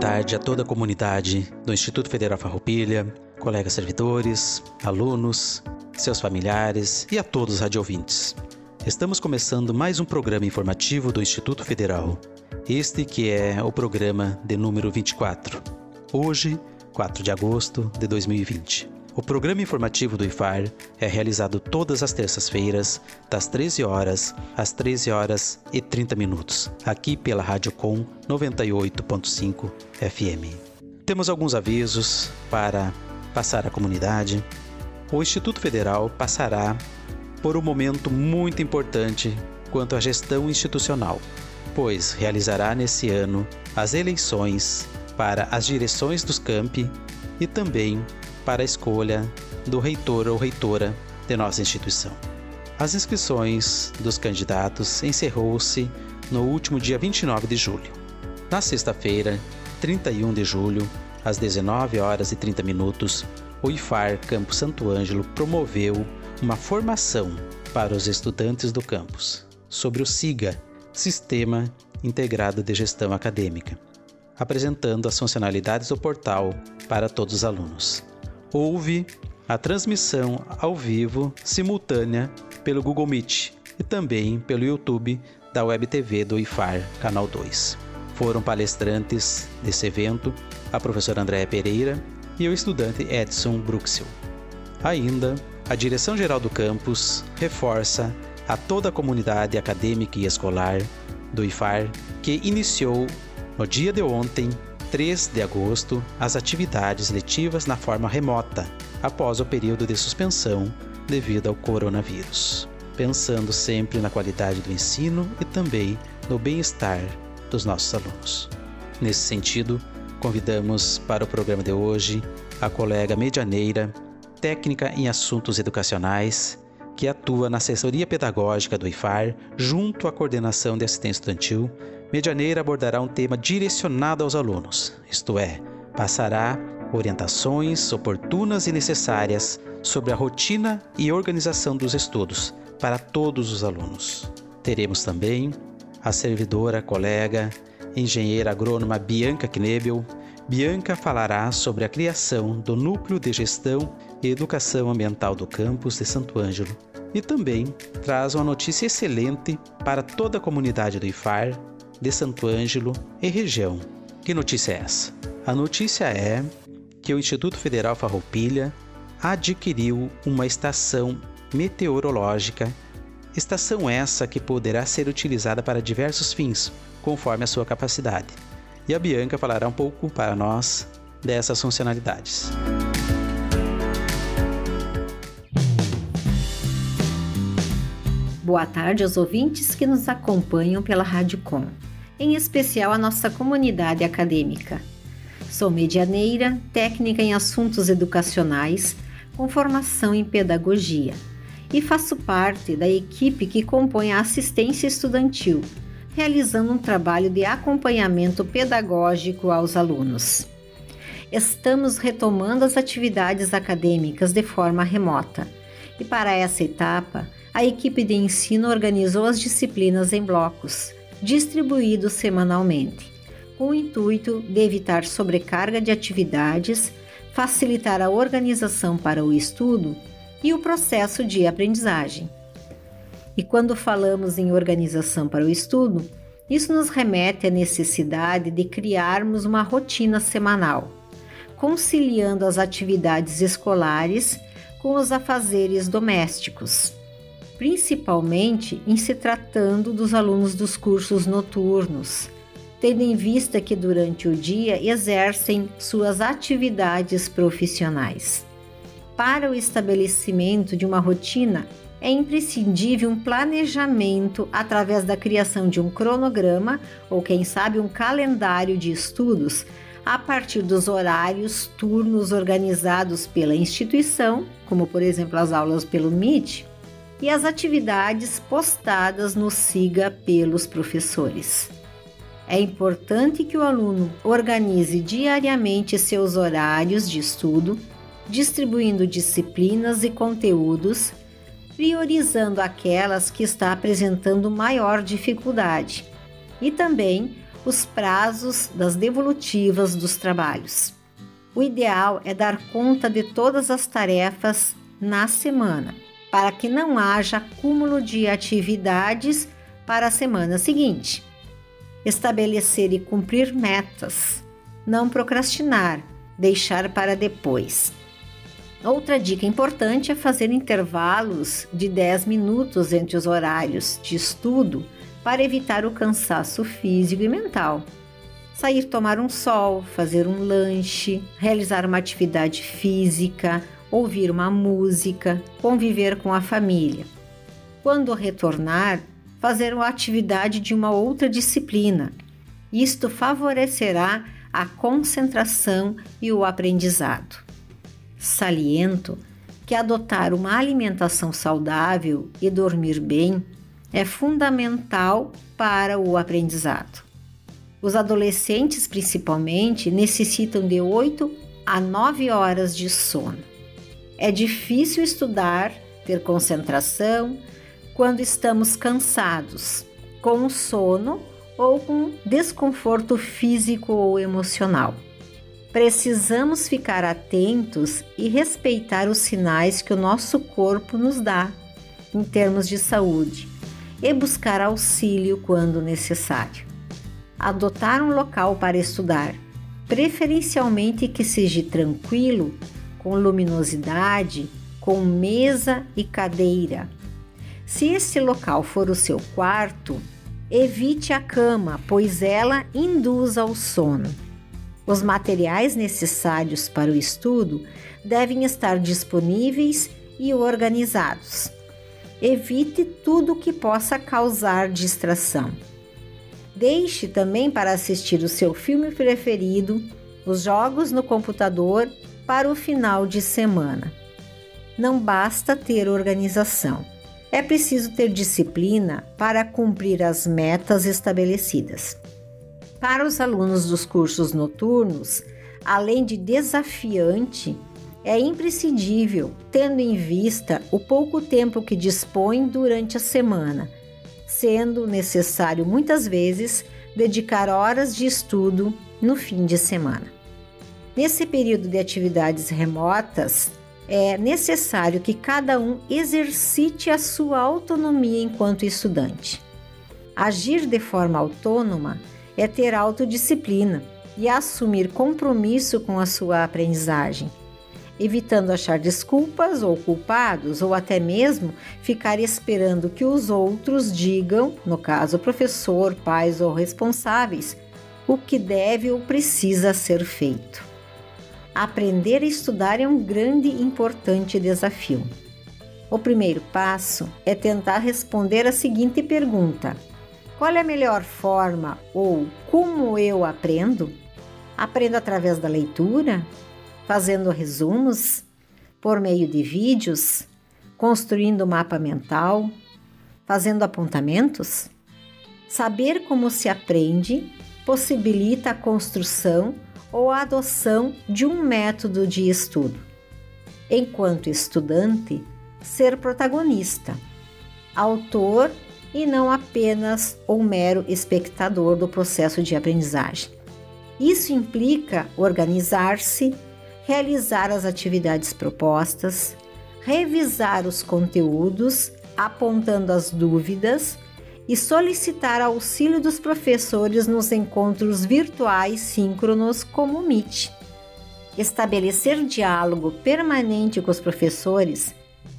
Tarde a toda a comunidade do Instituto Federal Farroupilha, colegas servidores, alunos, seus familiares e a todos os radiovintes. Estamos começando mais um programa informativo do Instituto Federal. Este que é o programa de número 24. Hoje, 4 de agosto de 2020. O programa informativo do IFAR é realizado todas as terças-feiras, das 13 horas às 13 horas e 30 minutos, aqui pela Rádio Com 98.5 FM. Temos alguns avisos para passar à comunidade. O Instituto Federal passará por um momento muito importante quanto à gestão institucional, pois realizará nesse ano as eleições para as direções dos campi e também para a escolha do reitor ou reitora de nossa instituição. As inscrições dos candidatos encerrou-se no último dia 29 de julho. Na sexta-feira, 31 de julho, às 19 horas e 30 minutos, o IFAR Campo Santo Ângelo promoveu uma formação para os estudantes do campus sobre o SIGA, Sistema Integrado de Gestão Acadêmica, apresentando as funcionalidades do portal para todos os alunos houve a transmissão ao vivo simultânea pelo Google Meet e também pelo YouTube da Web TV do IFAR Canal 2. Foram palestrantes desse evento a professora Andréa Pereira e o estudante Edson Bruxel. Ainda, a direção-geral do campus reforça a toda a comunidade acadêmica e escolar do IFAR que iniciou no dia de ontem 3 de agosto as atividades letivas na forma remota, após o período de suspensão devido ao coronavírus, pensando sempre na qualidade do ensino e também no bem-estar dos nossos alunos. Nesse sentido, convidamos para o programa de hoje a colega medianeira, técnica em assuntos educacionais, que atua na assessoria pedagógica do IFAR, junto à coordenação de assistência estudantil, Medianeira abordará um tema direcionado aos alunos, isto é, passará orientações oportunas e necessárias sobre a rotina e organização dos estudos para todos os alunos. Teremos também a servidora, colega, engenheira agrônoma Bianca Knebel. Bianca falará sobre a criação do Núcleo de Gestão e Educação Ambiental do campus de Santo Ângelo e também traz uma notícia excelente para toda a comunidade do IFAR de Santo Ângelo e região. Que notícia é essa? A notícia é que o Instituto Federal Farroupilha adquiriu uma estação meteorológica, estação essa que poderá ser utilizada para diversos fins, conforme a sua capacidade. E a Bianca falará um pouco para nós dessas funcionalidades. Boa tarde aos ouvintes que nos acompanham pela Rádio Com em especial a nossa comunidade acadêmica. Sou medianeira, técnica em assuntos educacionais, com formação em pedagogia, e faço parte da equipe que compõe a assistência estudantil, realizando um trabalho de acompanhamento pedagógico aos alunos. Estamos retomando as atividades acadêmicas de forma remota, e para essa etapa, a equipe de ensino organizou as disciplinas em blocos distribuídos semanalmente, com o intuito de evitar sobrecarga de atividades, facilitar a organização para o estudo e o processo de aprendizagem. E quando falamos em organização para o estudo, isso nos remete à necessidade de criarmos uma rotina semanal, conciliando as atividades escolares com os afazeres domésticos principalmente em se tratando dos alunos dos cursos noturnos, tendo em vista que durante o dia exercem suas atividades profissionais. Para o estabelecimento de uma rotina, é imprescindível um planejamento através da criação de um cronograma ou, quem sabe, um calendário de estudos a partir dos horários, turnos organizados pela instituição, como por exemplo as aulas pelo Meet, e as atividades postadas no SIGA pelos professores. É importante que o aluno organize diariamente seus horários de estudo, distribuindo disciplinas e conteúdos, priorizando aquelas que está apresentando maior dificuldade e também os prazos das devolutivas dos trabalhos. O ideal é dar conta de todas as tarefas na semana, para que não haja acúmulo de atividades para a semana seguinte. Estabelecer e cumprir metas, não procrastinar, deixar para depois. Outra dica importante é fazer intervalos de 10 minutos entre os horários de estudo para evitar o cansaço físico e mental. Sair tomar um sol, fazer um lanche, realizar uma atividade física, ouvir uma música, conviver com a família. Quando retornar, fazer uma atividade de uma outra disciplina. Isto favorecerá a concentração e o aprendizado. Saliento que adotar uma alimentação saudável e dormir bem é fundamental para o aprendizado. Os adolescentes, principalmente, necessitam de 8 a 9 horas de sono. É difícil estudar, ter concentração, quando estamos cansados, com sono ou com desconforto físico ou emocional. Precisamos ficar atentos e respeitar os sinais que o nosso corpo nos dá em termos de saúde e buscar auxílio quando necessário. Adotar um local para estudar, preferencialmente que seja tranquilo, com luminosidade, com mesa e cadeira. Se esse local for o seu quarto, evite a cama, pois ela induz ao sono. Os materiais necessários para o estudo devem estar disponíveis e organizados. Evite tudo que possa causar distração. Deixe também para assistir o seu filme preferido, os jogos no computador para o final de semana. Não basta ter organização. É preciso ter disciplina para cumprir as metas estabelecidas. Para os alunos dos cursos noturnos, além de desafiante, é imprescindível, tendo em vista o pouco tempo que dispõe durante a semana, sendo necessário muitas vezes dedicar horas de estudo no fim de semana. Nesse período de atividades remotas, é necessário que cada um exercite a sua autonomia enquanto estudante. Agir de forma autônoma é ter autodisciplina e assumir compromisso com a sua aprendizagem evitando achar desculpas ou culpados, ou até mesmo ficar esperando que os outros digam, no caso professor, pais ou responsáveis, o que deve ou precisa ser feito. Aprender a estudar é um grande e importante desafio. O primeiro passo é tentar responder a seguinte pergunta: Qual é a melhor forma ou como eu aprendo? Aprendo através da leitura, fazendo resumos por meio de vídeos, construindo mapa mental, fazendo apontamentos? Saber como se aprende possibilita a construção ou a adoção de um método de estudo. Enquanto estudante, ser protagonista, autor e não apenas um mero espectador do processo de aprendizagem. Isso implica organizar-se realizar as atividades propostas, revisar os conteúdos, apontando as dúvidas e solicitar auxílio dos professores nos encontros virtuais síncronos como o Meet. Estabelecer diálogo permanente com os professores,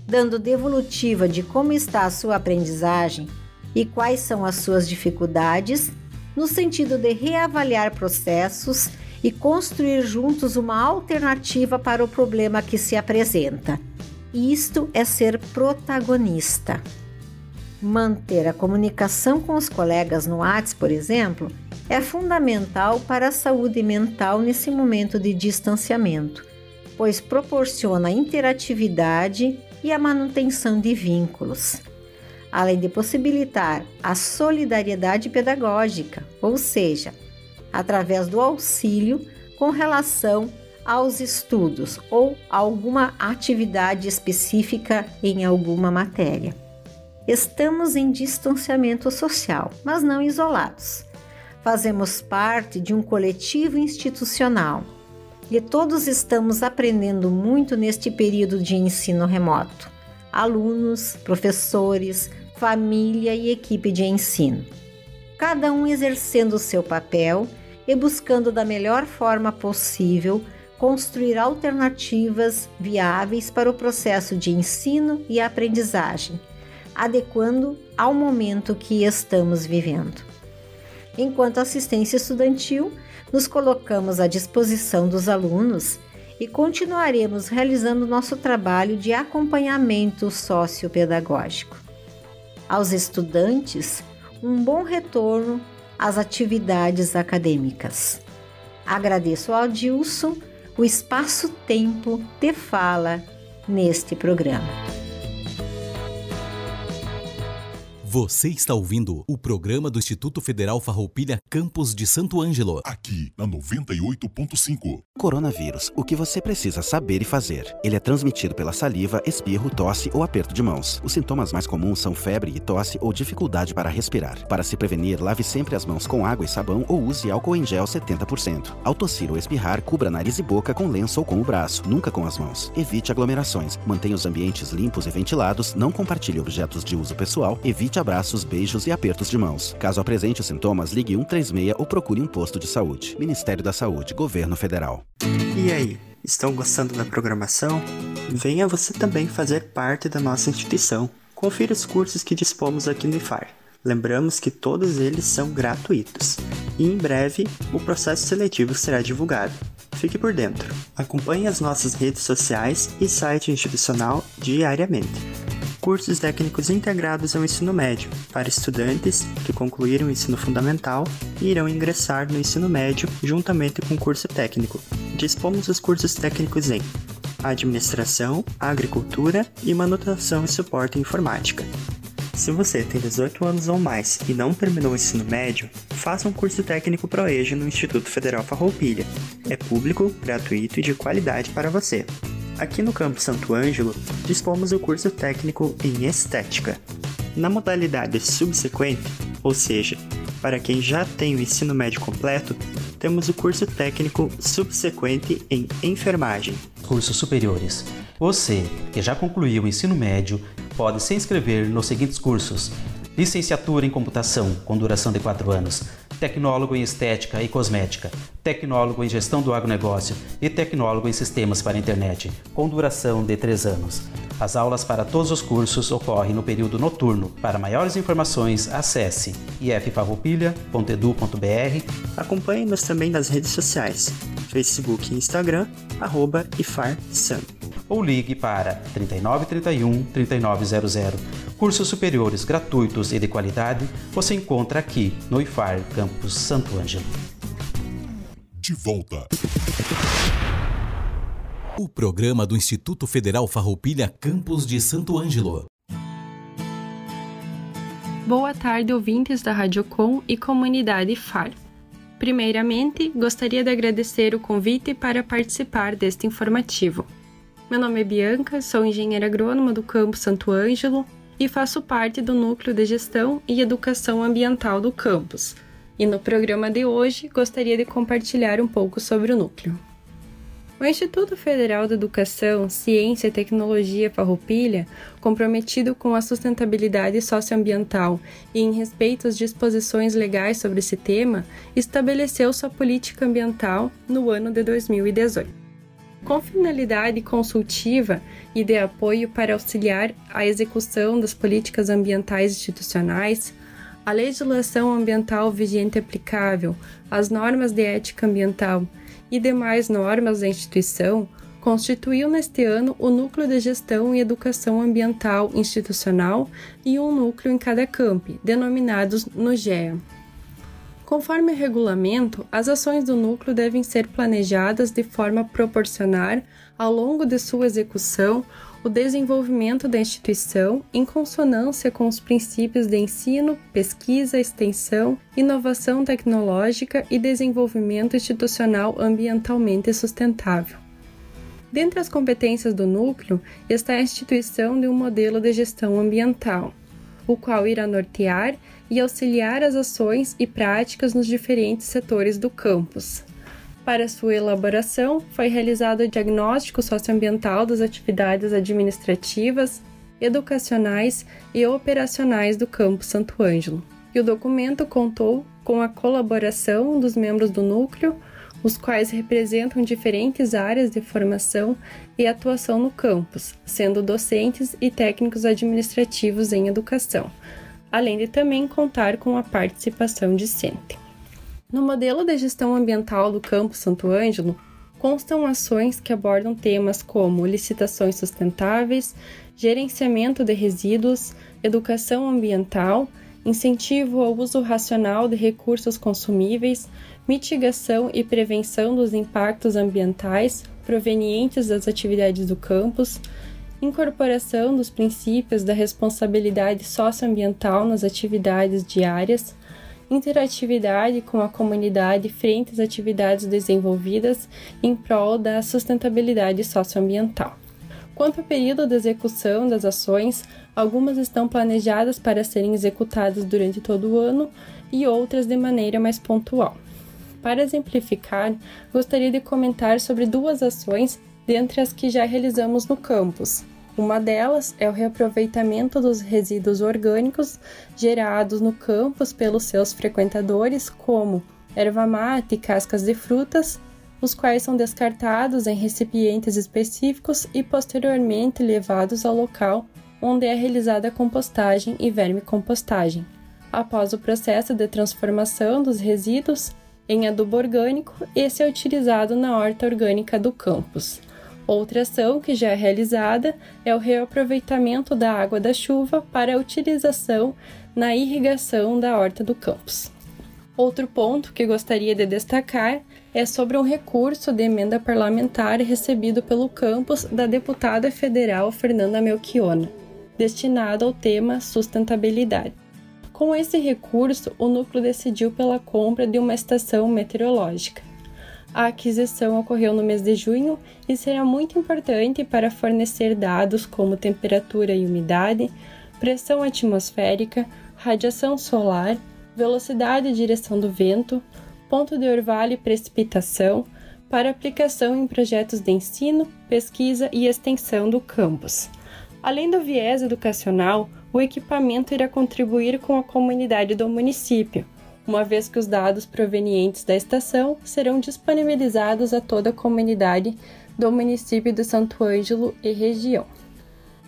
dando devolutiva de como está a sua aprendizagem e quais são as suas dificuldades, no sentido de reavaliar processos e construir juntos uma alternativa para o problema que se apresenta. Isto é ser protagonista. Manter a comunicação com os colegas no WhatsApp, por exemplo, é fundamental para a saúde mental nesse momento de distanciamento, pois proporciona interatividade e a manutenção de vínculos, além de possibilitar a solidariedade pedagógica, ou seja, através do auxílio com relação aos estudos ou alguma atividade específica em alguma matéria. Estamos em distanciamento social, mas não isolados. Fazemos parte de um coletivo institucional e todos estamos aprendendo muito neste período de ensino remoto. Alunos, professores, família e equipe de ensino. Cada um exercendo o seu papel e buscando da melhor forma possível construir alternativas viáveis para o processo de ensino e aprendizagem adequando ao momento que estamos vivendo. Enquanto assistência estudantil, nos colocamos à disposição dos alunos e continuaremos realizando nosso trabalho de acompanhamento sociopedagógico. Aos estudantes, um bom retorno às atividades acadêmicas. Agradeço ao Adilson o espaço-tempo de fala neste programa. Você está ouvindo o programa do Instituto Federal Farroupilha Campos de Santo Ângelo. Aqui na 98.5. Coronavírus, o que você precisa saber e fazer. Ele é transmitido pela saliva, espirro, tosse ou aperto de mãos. Os sintomas mais comuns são febre e tosse ou dificuldade para respirar. Para se prevenir, lave sempre as mãos com água e sabão ou use álcool em gel 70%. Ao tossir ou espirrar, cubra nariz e boca com lenço ou com o braço, nunca com as mãos. Evite aglomerações. Mantenha os ambientes limpos e ventilados, não compartilhe objetos de uso pessoal, evite abraços, beijos e apertos de mãos. Caso apresente os sintomas, ligue 136 ou procure um posto de saúde. Ministério da Saúde, Governo Federal. E aí, estão gostando da programação? Venha você também fazer parte da nossa instituição. Confira os cursos que dispomos aqui no IFAR. Lembramos que todos eles são gratuitos e em breve o processo seletivo será divulgado. Fique por dentro. Acompanhe as nossas redes sociais e site institucional diariamente cursos técnicos integrados ao ensino médio, para estudantes que concluíram o ensino fundamental e irão ingressar no ensino médio juntamente com o curso técnico. Dispomos os cursos técnicos em Administração, Agricultura e Manutenção e Suporte Informática. Se você tem 18 anos ou mais e não terminou o ensino médio, faça um curso técnico ProEja no Instituto Federal Farroupilha. É público, gratuito e de qualidade para você. Aqui no Campo Santo Ângelo, dispomos do curso técnico em Estética. Na modalidade subsequente, ou seja, para quem já tem o ensino médio completo, temos o curso técnico subsequente em Enfermagem. Cursos superiores. Você, que já concluiu o ensino médio, pode se inscrever nos seguintes cursos: Licenciatura em Computação, com duração de 4 anos tecnólogo em estética e cosmética, tecnólogo em gestão do agronegócio e tecnólogo em sistemas para a internet, com duração de 3 anos. As aulas para todos os cursos ocorrem no período noturno. Para maiores informações, acesse iffarroupilha.edu.br. Acompanhe-nos também nas redes sociais, Facebook e Instagram, arroba IFARSAM. Ou ligue para 3931 3900 Cursos superiores gratuitos e de qualidade você encontra aqui no IFAR Campus Santo Ângelo. De volta. O programa do Instituto Federal Farroupilha Campus de Santo Ângelo. Boa tarde, ouvintes da Radiocom e comunidade FAR. Primeiramente, gostaria de agradecer o convite para participar deste informativo. Meu nome é Bianca, sou engenheira agrônoma do Campus Santo Ângelo e faço parte do Núcleo de Gestão e Educação Ambiental do campus. E no programa de hoje gostaria de compartilhar um pouco sobre o núcleo. O Instituto Federal de Educação, Ciência e Tecnologia Farroupilha, comprometido com a sustentabilidade socioambiental e em respeito às disposições legais sobre esse tema, estabeleceu sua política ambiental no ano de 2018 com finalidade consultiva e de apoio para auxiliar a execução das políticas ambientais institucionais, a legislação ambiental vigente aplicável, as normas de ética ambiental e demais normas da instituição, constituiu neste ano o Núcleo de Gestão e Educação Ambiental Institucional e um núcleo em cada camp, denominados NUGEA. Conforme o regulamento, as ações do núcleo devem ser planejadas de forma a proporcionar, ao longo de sua execução, o desenvolvimento da instituição em consonância com os princípios de ensino, pesquisa, extensão, inovação tecnológica e desenvolvimento institucional ambientalmente sustentável. Dentre as competências do núcleo está a instituição de um modelo de gestão ambiental, o qual irá nortear e auxiliar as ações e práticas nos diferentes setores do campus. Para sua elaboração, foi realizado o diagnóstico socioambiental das atividades administrativas, educacionais e operacionais do Campo Santo Ângelo. E o documento contou com a colaboração dos membros do núcleo, os quais representam diferentes áreas de formação e atuação no campus, sendo docentes e técnicos administrativos em educação, além de também contar com a participação discente. No modelo de gestão ambiental do Campo Santo Ângelo, constam ações que abordam temas como licitações sustentáveis, gerenciamento de resíduos, educação ambiental, incentivo ao uso racional de recursos consumíveis, mitigação e prevenção dos impactos ambientais provenientes das atividades do campus, incorporação dos princípios da responsabilidade socioambiental nas atividades diárias, interatividade com a comunidade frente às atividades desenvolvidas em prol da sustentabilidade socioambiental. Quanto ao período de execução das ações, algumas estão planejadas para serem executadas durante todo o ano e outras de maneira mais pontual. Para exemplificar, gostaria de comentar sobre duas ações dentre as que já realizamos no campus, uma delas é o reaproveitamento dos resíduos orgânicos gerados no campus pelos seus frequentadores, como erva mate e cascas de frutas, os quais são descartados em recipientes específicos e posteriormente levados ao local onde é realizada a compostagem e vermicompostagem. Após o processo de transformação dos resíduos em adubo orgânico, esse é utilizado na horta orgânica do campus. Outra ação que já é realizada é o reaproveitamento da água da chuva para utilização na irrigação da horta do campus. Outro ponto que gostaria de destacar é sobre um recurso de emenda parlamentar recebido pelo campus da deputada federal Fernanda Melchiona, destinado ao tema sustentabilidade. Com esse recurso, o núcleo decidiu pela compra de uma estação meteorológica. A aquisição ocorreu no mês de junho e será muito importante para fornecer dados como temperatura e umidade, pressão atmosférica, radiação solar, velocidade e direção do vento, ponto de orvalho e precipitação, para aplicação em projetos de ensino, pesquisa e extensão do campus. Além do viés educacional, o equipamento irá contribuir com a comunidade do município, uma vez que os dados provenientes da estação serão disponibilizados a toda a comunidade do município de Santo Ângelo e região.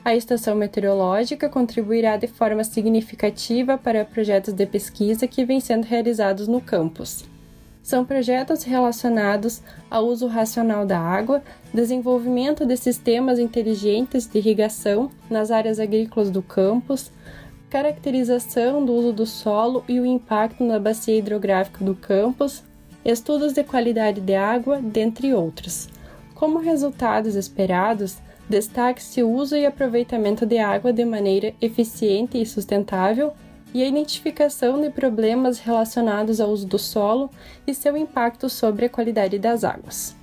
A estação meteorológica contribuirá de forma significativa para projetos de pesquisa que vêm sendo realizados no campus. São projetos relacionados ao uso racional da água, desenvolvimento de sistemas inteligentes de irrigação nas áreas agrícolas do campus, caracterização do uso do solo e o impacto na bacia hidrográfica do campus, estudos de qualidade de água, dentre outros. Como resultados esperados, destaque-se o uso e aproveitamento de água de maneira eficiente e sustentável e a identificação de problemas relacionados ao uso do solo e seu impacto sobre a qualidade das águas.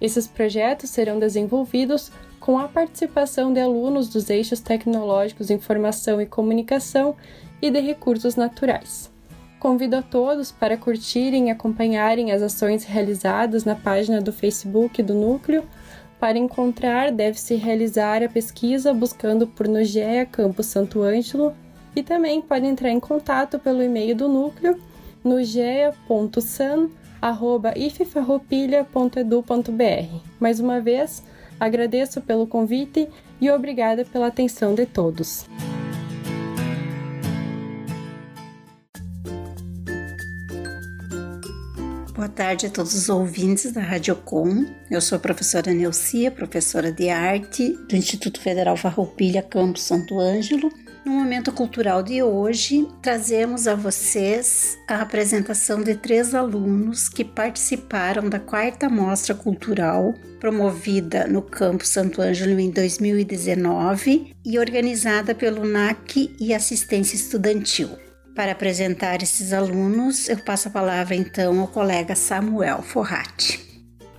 Esses projetos serão desenvolvidos com a participação de alunos dos eixos tecnológicos Informação e Comunicação e de Recursos Naturais. Convido a todos para curtirem e acompanharem as ações realizadas na página do Facebook do Núcleo. Para encontrar, deve-se realizar a pesquisa buscando por Nogea Campus Santo Ângelo e também pode entrar em contato pelo e-mail do Núcleo nogea.san.iffarroupilha.edu.br. Mais uma vez, Agradeço pelo convite e obrigada pela atenção de todos. Boa tarde a todos os ouvintes da Radiocom. Eu sou a professora Neucia, professora de arte do Instituto Federal Farroupilha, Campus Santo Ângelo. No momento cultural de hoje, trazemos a vocês a apresentação de três alunos que participaram da quarta mostra cultural promovida no Campus Santo Ângelo em 2019 e organizada pelo NAC e Assistência Estudantil. Para apresentar esses alunos, eu passo a palavra então ao colega Samuel Forratti.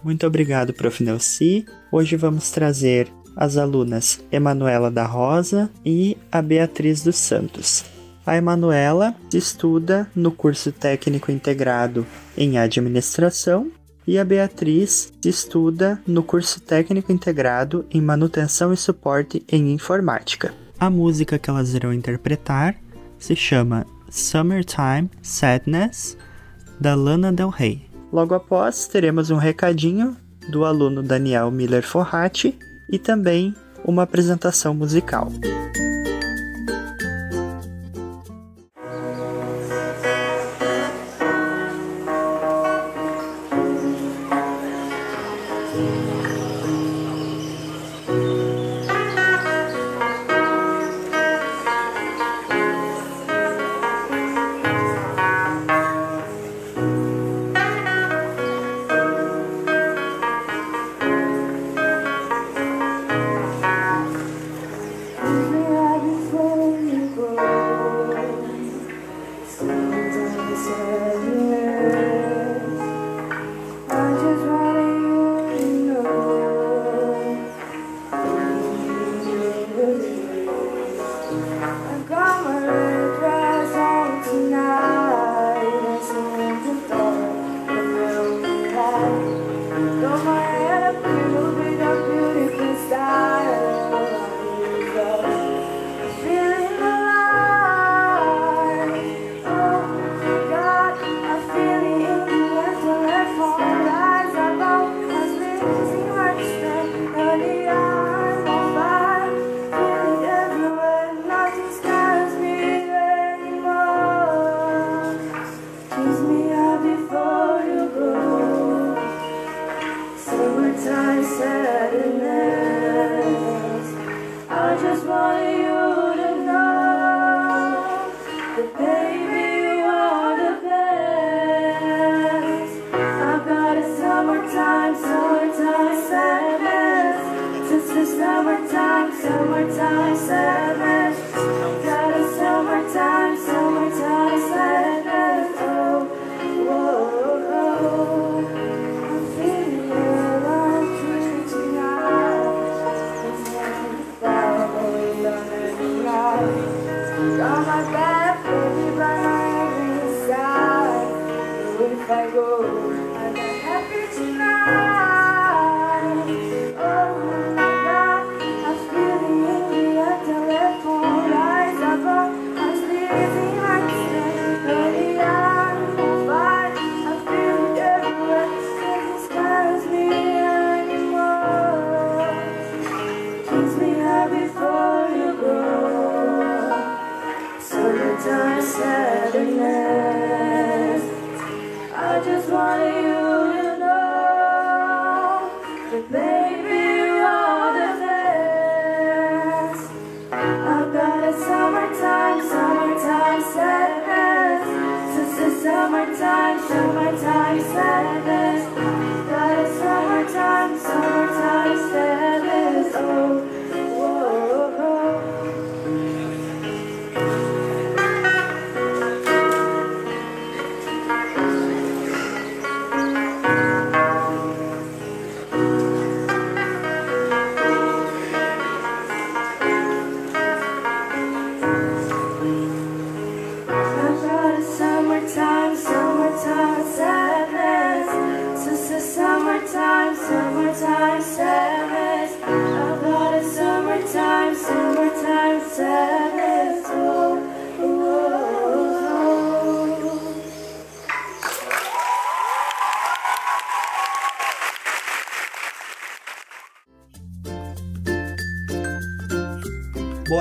Muito obrigado, Prof. Nelci. Hoje vamos trazer as alunas Emanuela da Rosa e a Beatriz dos Santos. A Emanuela estuda no curso técnico integrado em administração e a Beatriz estuda no curso técnico integrado em manutenção e suporte em informática. A música que elas irão interpretar se chama Summertime Sadness, da Lana Del Rey. Logo após, teremos um recadinho do aluno Daniel Miller Forratti e também uma apresentação musical.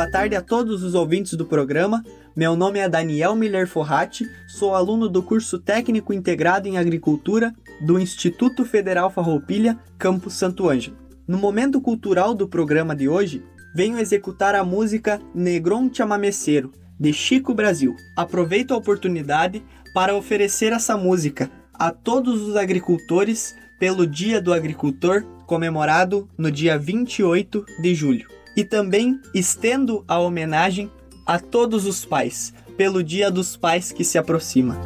Tarde a todos os ouvintes do programa. Meu nome é Daniel Miller Forratti, sou aluno do curso Técnico Integrado em Agricultura do Instituto Federal Farroupilha, Campus Santo Ângelo. No momento cultural do programa de hoje, venho executar a música Negron Chamameceiro, de Chico Brasil. Aproveito a oportunidade para oferecer essa música a todos os agricultores pelo Dia do Agricultor, comemorado no dia 28 de julho. E também estendo a homenagem a todos os pais, pelo Dia dos Pais que se aproxima.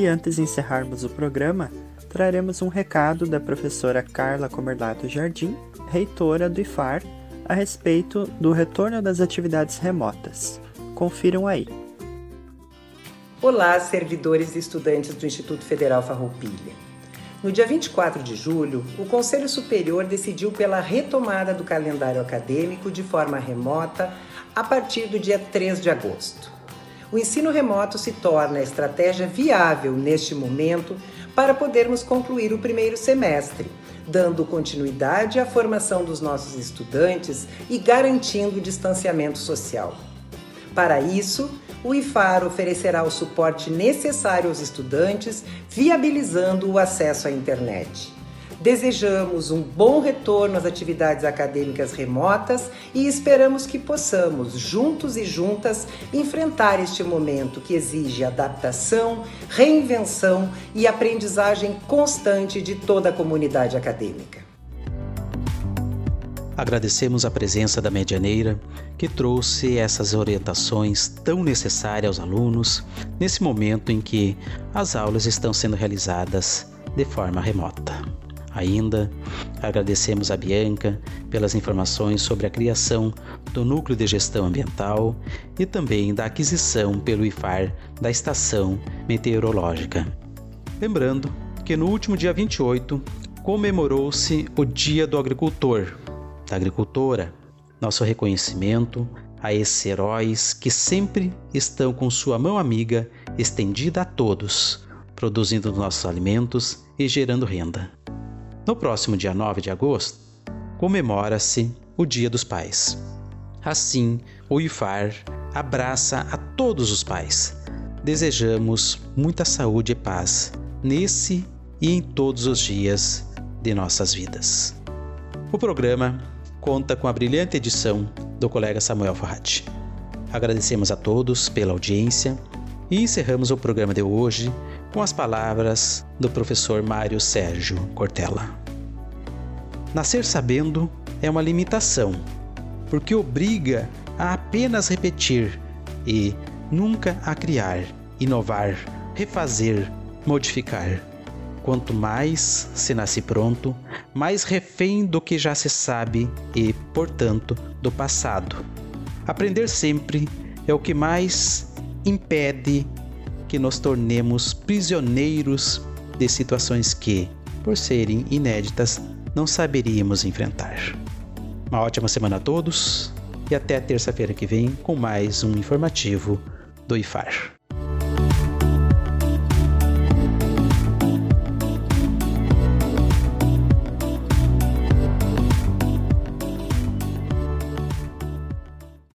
E antes de encerrarmos o programa, traremos um recado da professora Carla Comerlato Jardim, reitora do IFAR, a respeito do retorno das atividades remotas. Confiram aí. Olá, servidores e estudantes do Instituto Federal Farroupilha. No dia 24 de julho, o Conselho Superior decidiu pela retomada do calendário acadêmico de forma remota a partir do dia 3 de agosto o ensino remoto se torna a estratégia viável neste momento para podermos concluir o primeiro semestre, dando continuidade à formação dos nossos estudantes e garantindo o distanciamento social. Para isso, o IFAR oferecerá o suporte necessário aos estudantes, viabilizando o acesso à internet. Desejamos um bom retorno às atividades acadêmicas remotas e esperamos que possamos, juntos e juntas, enfrentar este momento que exige adaptação, reinvenção e aprendizagem constante de toda a comunidade acadêmica. Agradecemos a presença da Medianeira, que trouxe essas orientações tão necessárias aos alunos nesse momento em que as aulas estão sendo realizadas de forma remota. Ainda agradecemos a Bianca pelas informações sobre a criação do Núcleo de Gestão Ambiental e também da aquisição pelo IFAR da Estação Meteorológica. Lembrando que no último dia 28 comemorou-se o Dia do Agricultor, da Agricultora. Nosso reconhecimento a esses heróis que sempre estão com sua mão amiga estendida a todos, produzindo nossos alimentos e gerando renda. No próximo dia 9 de agosto, comemora-se o Dia dos Pais. Assim, o IFAR abraça a todos os pais. Desejamos muita saúde e paz nesse e em todos os dias de nossas vidas. O programa conta com a brilhante edição do colega Samuel Farrati. Agradecemos a todos pela audiência e encerramos o programa de hoje com as palavras do professor Mário Sérgio Cortella. Nascer sabendo é uma limitação, porque obriga a apenas repetir e nunca a criar, inovar, refazer, modificar. Quanto mais se nasce pronto, mais refém do que já se sabe e, portanto, do passado. Aprender sempre é o que mais impede que nos tornemos prisioneiros de situações que, por serem inéditas, não saberíamos enfrentar. Uma ótima semana a todos e até terça-feira que vem com mais um informativo do IFAR.